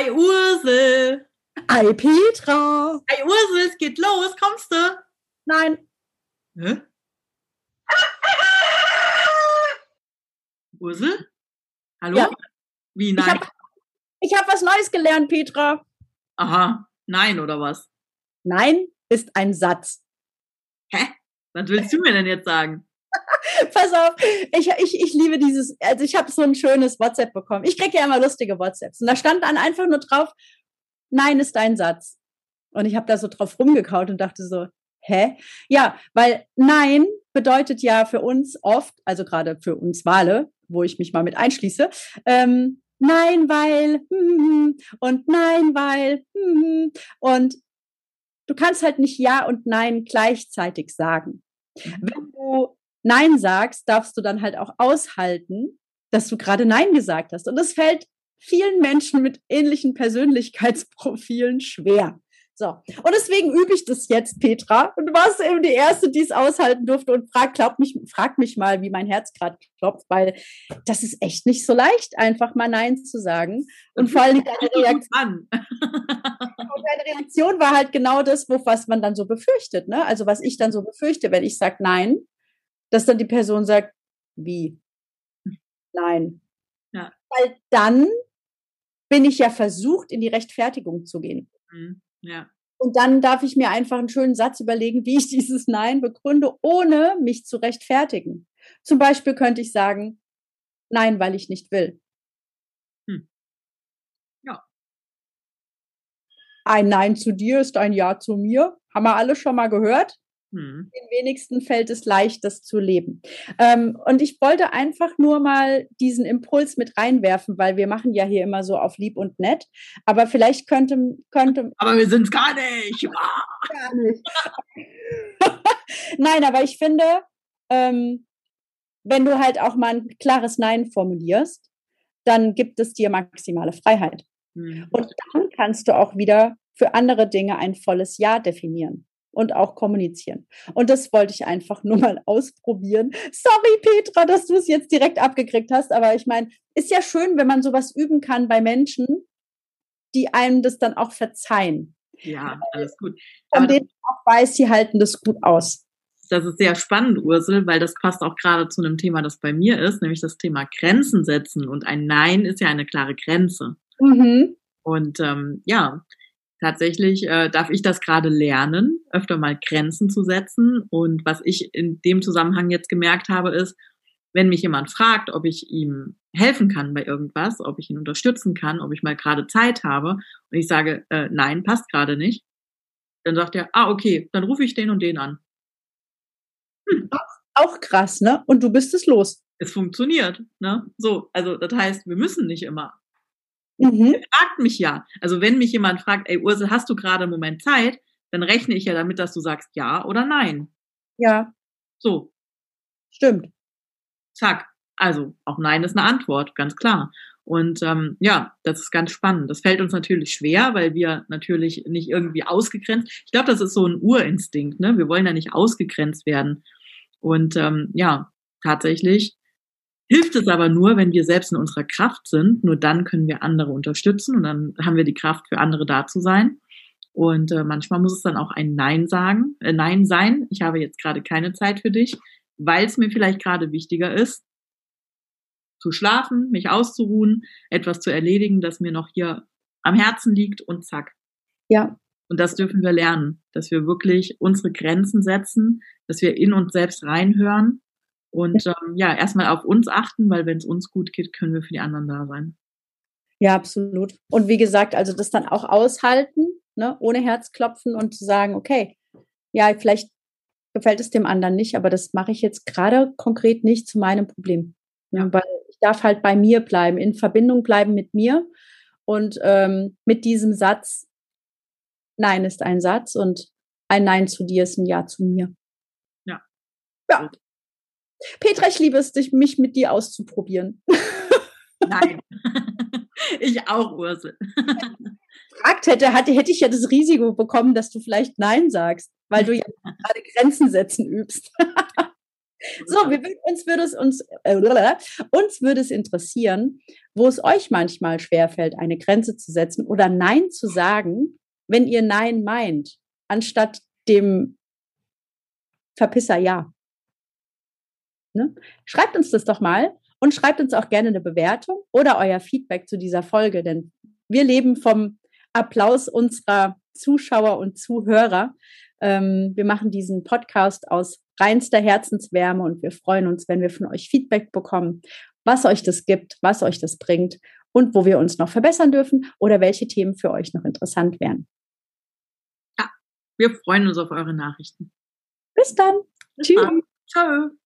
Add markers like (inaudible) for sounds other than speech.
Hi Ursel. Hi Petra. Hi Ursel, es geht los. Kommst du? Nein. Hä? (laughs) Ursel? Hallo? Ja. Wie Ich nein? habe hab was Neues gelernt, Petra. Aha, nein oder was? Nein ist ein Satz. Hä? Was willst du mir denn jetzt sagen? (laughs) Pass auf, ich, ich, ich liebe dieses, also ich habe so ein schönes WhatsApp bekommen. Ich kriege ja immer lustige WhatsApps. Und da stand dann einfach nur drauf, Nein ist ein Satz. Und ich habe da so drauf rumgekaut und dachte so, hä? Ja, weil Nein bedeutet ja für uns oft, also gerade für uns Wale, wo ich mich mal mit einschließe, ähm, Nein, weil hm, und Nein, weil hm, und du kannst halt nicht Ja und Nein gleichzeitig sagen. Wenn du Nein sagst, darfst du dann halt auch aushalten, dass du gerade Nein gesagt hast. Und das fällt vielen Menschen mit ähnlichen Persönlichkeitsprofilen schwer. So. Und deswegen übe ich das jetzt, Petra. Und du warst eben die Erste, die es aushalten durfte und frag, glaub mich, frag mich mal, wie mein Herz gerade klopft, weil das ist echt nicht so leicht, einfach mal Nein zu sagen. Und vor allem deine Reaktion, An. (laughs) deine Reaktion war halt genau das, was man dann so befürchtet. Ne? Also was ich dann so befürchte, wenn ich sage Nein, dass dann die Person sagt, wie? Nein. Ja. Weil dann bin ich ja versucht, in die Rechtfertigung zu gehen. Hm, Ja. Und dann darf ich mir einfach einen schönen Satz überlegen, wie ich (laughs) dieses Nein begründe, ohne mich zu rechtfertigen. Zum Beispiel könnte ich sagen, nein, weil ich nicht will. Hm. Ja. Ein Nein zu dir ist ein Ja zu mir. Haben wir alle schon mal gehört? Hm. Den wenigsten fällt es leicht, das zu leben. Ähm, und ich wollte einfach nur mal diesen Impuls mit reinwerfen, weil wir machen ja hier immer so auf lieb und nett. Aber vielleicht könnte, könnte (laughs) Aber wir sind es gar nicht. (laughs) Gar nicht. (laughs) Nein, aber ich finde, ähm, wenn du halt auch mal ein klares Nein formulierst, dann gibt es dir maximale Freiheit. Hm. Und dann kannst du auch wieder für andere Dinge ein volles Ja definieren und auch kommunizieren. Und das wollte ich einfach nur mal ausprobieren. Sorry, Petra, dass du es jetzt direkt abgekriegt hast, aber ich meine, ist ja schön, wenn man sowas üben kann bei Menschen, die einem das dann auch verzeihen. Ja, alles gut. Von denen auch weiß, sie halten das gut aus. das ist sehr spannend, Ursel, weil das passt auch gerade zu einem Thema, das bei mir ist, nämlich das Thema Grenzen setzen. Und ein Nein ist ja eine klare Grenze. Mhm. Und ähm, ja, tatsächlich äh, darf ich das gerade lernen, öfter mal Grenzen zu setzen. Und was ich in dem Zusammenhang jetzt gemerkt habe, ist, wenn mich jemand fragt, ob ich ihm helfen kann bei irgendwas, ob ich ihn unterstützen kann, ob ich mal gerade Zeit habe und ich sage, äh, nein, passt gerade nicht, dann sagt er, ah, okay, dann rufe ich den und den an. Auch krass, ne? Und du bist es los. Es funktioniert, ne? So, also das heißt, wir müssen nicht immer. Mhm. Fragt mich ja. Also wenn mich jemand fragt, ey Ursel, hast du gerade einen Moment Zeit, dann rechne ich ja damit, dass du sagst ja oder nein. Ja, So, stimmt. zack. Also auch Nein ist eine Antwort, ganz klar. Und ähm, ja, das ist ganz spannend. Das fällt uns natürlich schwer, weil wir natürlich nicht irgendwie ausgegrenzt. Ich glaube, das ist so ein Urinstinkt. Ne? Wir wollen ja nicht ausgegrenzt werden. Und ähm, ja, tatsächlich hilft es aber nur, wenn wir selbst in unserer Kraft sind. Nur dann können wir andere unterstützen und dann haben wir die Kraft für andere da zu sein. Und äh, manchmal muss es dann auch ein Nein sagen, äh, Nein sein. Ich habe jetzt gerade keine Zeit für dich, weil es mir vielleicht gerade wichtiger ist, zu schlafen, mich auszuruhen, etwas zu erledigen, das mir noch hier am Herzen liegt und zack. Ja, Und das dürfen wir lernen, dass wir wirklich unsere Grenzen setzen, dass wir in uns selbst reinhören und ähm, ja, erstmal auf uns achten, weil wenn es uns gut geht, können wir für die anderen da sein. ja, absolut. Und wie gesagt, also das dann auch aushalten, ne, ohne Herzklopfen und zu sagen, okay, ja, vielleicht gefällt es dem anderen nicht, aber das mache ich jetzt gerade konkret nicht zu meinem Problem. Ne, Ja. Weil ich darf halt bei mir bleiben, in Verbindung bleiben mit mir und ähm, mit diesem Satz, Nein ist ein Satz und ein Nein zu dir ist ein Ja zu mir. Ja. Ja. Petra, ich liebe es, dich, mich mit dir auszuprobieren. Nein. (laughs) ich auch, Ursel. gefragt hätte, hatte, hätte ich ja das Risiko bekommen, dass du vielleicht Nein sagst, weil du ja (laughs) gerade Grenzen setzen übst. So, wir, uns würde es uns, äh, uns würde es interessieren, wo es euch manchmal schwerfällt, eine Grenze zu setzen oder Nein zu sagen, wenn ihr Nein meint, anstatt dem Verpisser Ja. Ne? Schreibt uns das doch mal und schreibt uns auch gerne eine Bewertung oder euer Feedback zu dieser Folge, denn wir leben vom Applaus unserer Zuschauer und Zuhörer. Ähm, wir machen diesen Podcast aus reinster Herzenswärme und wir freuen uns, wenn wir von euch Feedback bekommen, was euch das gibt, was euch das bringt und wo wir uns noch verbessern dürfen oder welche Themen für euch noch interessant wären. Ja, wir freuen uns auf eure Nachrichten. Bis dann. Bis Tschüss. Ciao.